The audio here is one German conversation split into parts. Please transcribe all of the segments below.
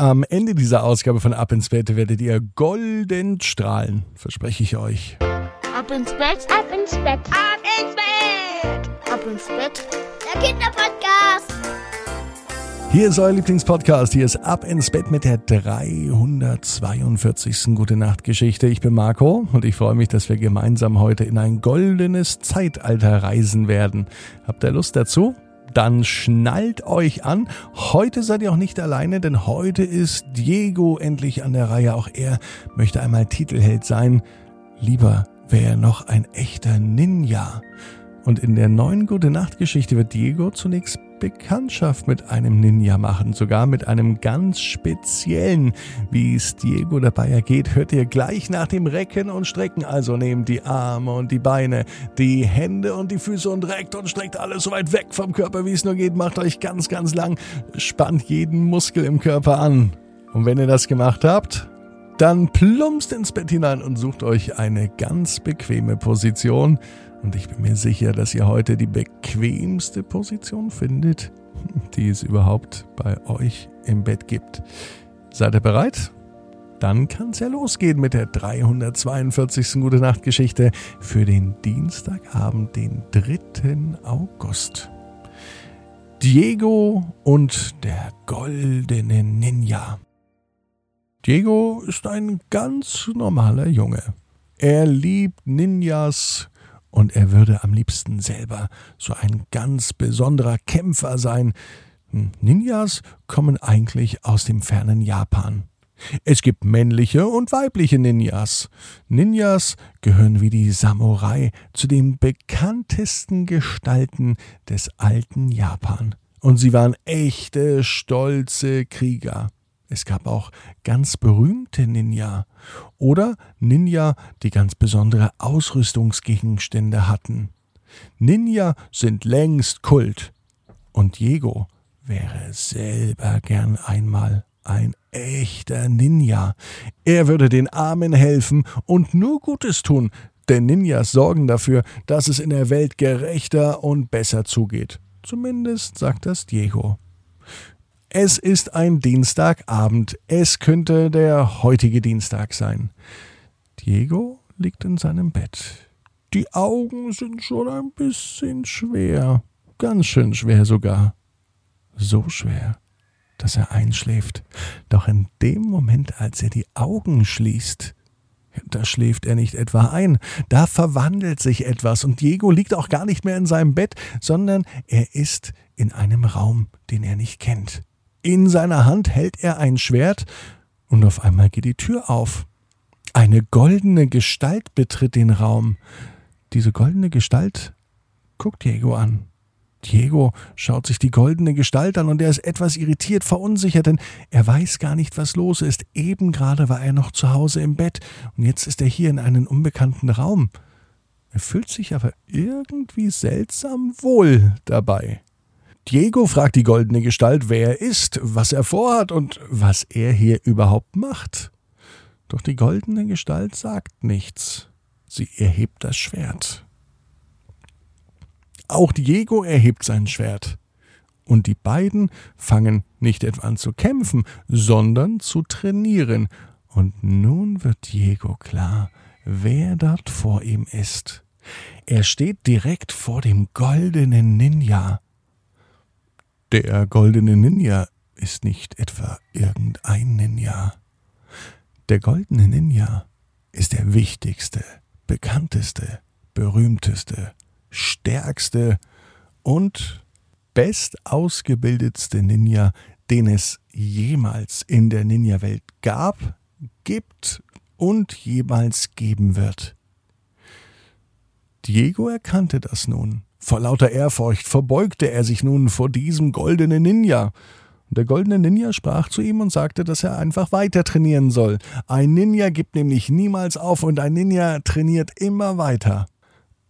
Am Ende dieser Ausgabe von Ab ins Bett werdet ihr golden strahlen, verspreche ich euch. Ab ins Bett, ab ins Bett, ab ins Bett, ab ins Bett. Der Kinderpodcast. Hier ist euer Lieblingspodcast. Hier ist Ab ins Bett mit der 342. Gute Nacht Geschichte. Ich bin Marco und ich freue mich, dass wir gemeinsam heute in ein goldenes Zeitalter reisen werden. Habt ihr Lust dazu? Dann schnallt euch an. Heute seid ihr auch nicht alleine, denn heute ist Diego endlich an der Reihe. Auch er möchte einmal Titelheld sein. Lieber wäre er noch ein echter Ninja. Und in der neuen Gute Nacht Geschichte wird Diego zunächst Bekanntschaft mit einem Ninja machen, sogar mit einem ganz speziellen. Wie es Diego dabei ergeht, hört ihr gleich nach dem Recken und Strecken. Also nehmt die Arme und die Beine, die Hände und die Füße und reckt und streckt alles so weit weg vom Körper, wie es nur geht. Macht euch ganz, ganz lang, spannt jeden Muskel im Körper an. Und wenn ihr das gemacht habt, dann plumpst ins Bett hinein und sucht euch eine ganz bequeme Position. Und ich bin mir sicher, dass ihr heute die bequemste Position findet, die es überhaupt bei euch im Bett gibt. Seid ihr bereit? Dann kann es ja losgehen mit der 342. Gute Nacht Geschichte für den Dienstagabend, den 3. August. Diego und der goldene Ninja. Diego ist ein ganz normaler Junge. Er liebt Ninjas, und er würde am liebsten selber so ein ganz besonderer Kämpfer sein. Hm, Ninjas kommen eigentlich aus dem fernen Japan. Es gibt männliche und weibliche Ninjas. Ninjas gehören wie die Samurai zu den bekanntesten Gestalten des alten Japan. Und sie waren echte, stolze Krieger. Es gab auch ganz berühmte Ninja oder Ninja, die ganz besondere Ausrüstungsgegenstände hatten. Ninja sind längst Kult. Und Diego wäre selber gern einmal ein echter Ninja. Er würde den Armen helfen und nur Gutes tun, denn Ninjas sorgen dafür, dass es in der Welt gerechter und besser zugeht. Zumindest sagt das Diego. Es ist ein Dienstagabend. Es könnte der heutige Dienstag sein. Diego liegt in seinem Bett. Die Augen sind schon ein bisschen schwer. Ganz schön schwer sogar. So schwer, dass er einschläft. Doch in dem Moment, als er die Augen schließt, da schläft er nicht etwa ein, da verwandelt sich etwas und Diego liegt auch gar nicht mehr in seinem Bett, sondern er ist in einem Raum, den er nicht kennt. In seiner Hand hält er ein Schwert, und auf einmal geht die Tür auf. Eine goldene Gestalt betritt den Raum. Diese goldene Gestalt guckt Diego an. Diego schaut sich die goldene Gestalt an und er ist etwas irritiert, verunsichert, denn er weiß gar nicht, was los ist. Eben gerade war er noch zu Hause im Bett und jetzt ist er hier in einem unbekannten Raum. Er fühlt sich aber irgendwie seltsam wohl dabei. Diego fragt die goldene Gestalt, wer er ist, was er vorhat und was er hier überhaupt macht. Doch die goldene Gestalt sagt nichts. Sie erhebt das Schwert. Auch Diego erhebt sein Schwert. Und die beiden fangen nicht etwa an zu kämpfen, sondern zu trainieren. Und nun wird Diego klar, wer dort vor ihm ist. Er steht direkt vor dem goldenen Ninja. Der goldene Ninja ist nicht etwa irgendein Ninja. Der goldene Ninja ist der wichtigste, bekannteste, berühmteste, stärkste und bestausgebildetste Ninja, den es jemals in der Ninja-Welt gab, gibt und jemals geben wird. Diego erkannte das nun vor lauter Ehrfurcht verbeugte er sich nun vor diesem goldenen Ninja. Der goldene Ninja sprach zu ihm und sagte, dass er einfach weiter trainieren soll. Ein Ninja gibt nämlich niemals auf und ein Ninja trainiert immer weiter.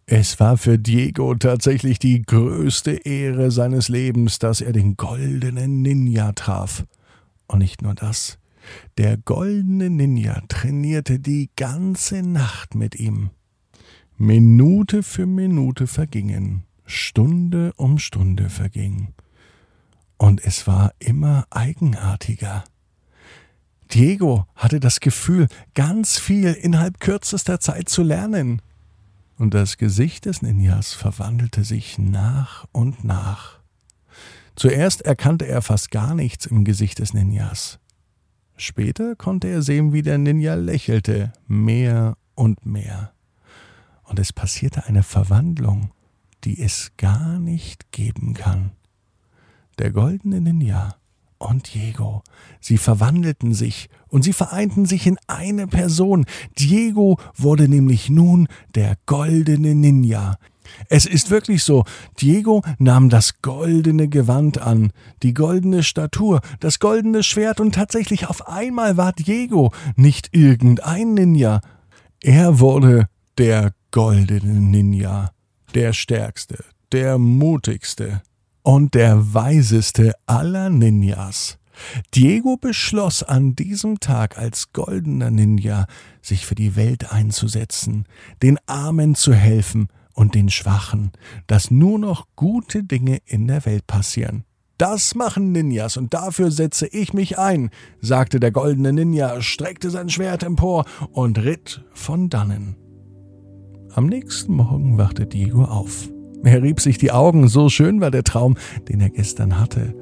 Es war für Diego tatsächlich die größte Ehre seines Lebens, dass er den goldenen Ninja traf. Und nicht nur das. Der goldene Ninja trainierte die ganze Nacht mit ihm. Minute für Minute vergingen, Stunde um Stunde verging. Und es war immer eigenartiger. Diego hatte das Gefühl, ganz viel innerhalb kürzester Zeit zu lernen. Und das Gesicht des Ninjas verwandelte sich nach und nach. Zuerst erkannte er fast gar nichts im Gesicht des Ninjas. Später konnte er sehen, wie der Ninja lächelte, mehr und mehr. Und es passierte eine Verwandlung, die es gar nicht geben kann. Der goldene Ninja und Diego, sie verwandelten sich und sie vereinten sich in eine Person. Diego wurde nämlich nun der goldene Ninja. Es ist wirklich so, Diego nahm das goldene Gewand an, die goldene Statur, das goldene Schwert und tatsächlich auf einmal war Diego nicht irgendein Ninja. Er wurde der goldene Ninja, der stärkste, der mutigste und der weiseste aller Ninjas. Diego beschloss an diesem Tag als goldener Ninja, sich für die Welt einzusetzen, den Armen zu helfen und den Schwachen, dass nur noch gute Dinge in der Welt passieren. Das machen Ninjas und dafür setze ich mich ein, sagte der goldene Ninja, streckte sein Schwert empor und ritt von dannen. Am nächsten Morgen wachte Diego auf. Er rieb sich die Augen, so schön war der Traum, den er gestern hatte.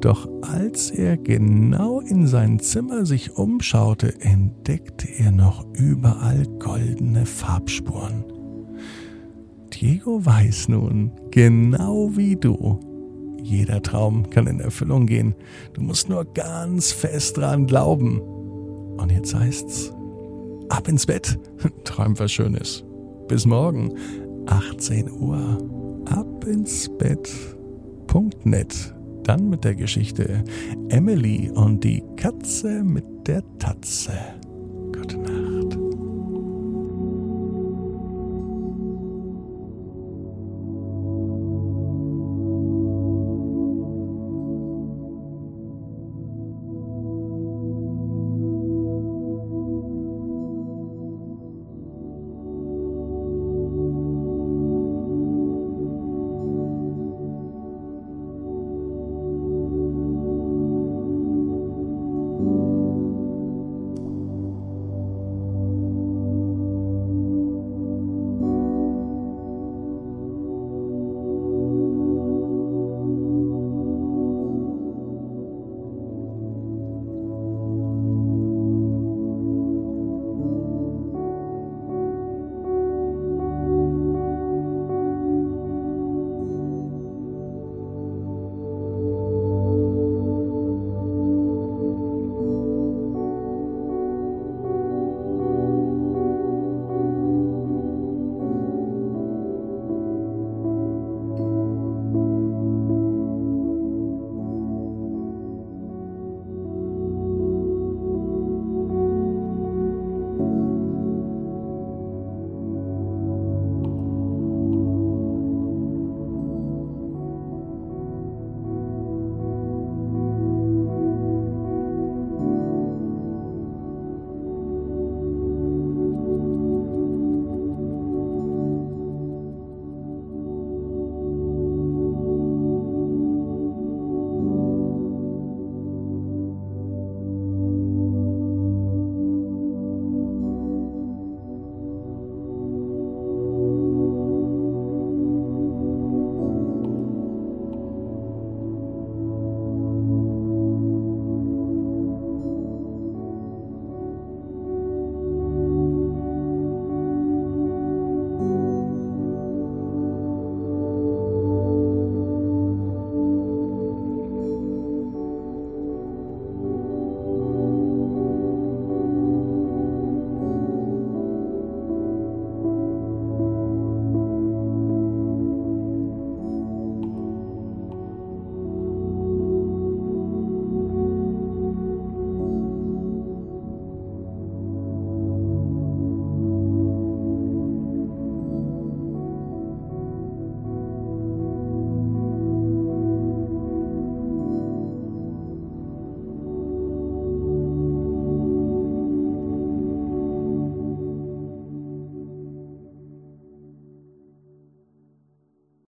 Doch als er genau in sein Zimmer sich umschaute, entdeckte er noch überall goldene Farbspuren. Diego weiß nun, genau wie du, jeder Traum kann in Erfüllung gehen. Du musst nur ganz fest dran glauben. Und jetzt heißt's, ab ins Bett, träum was Schönes. Bis morgen, 18 Uhr. Ab ins Bett.net. Dann mit der Geschichte Emily und die Katze mit der Tatze.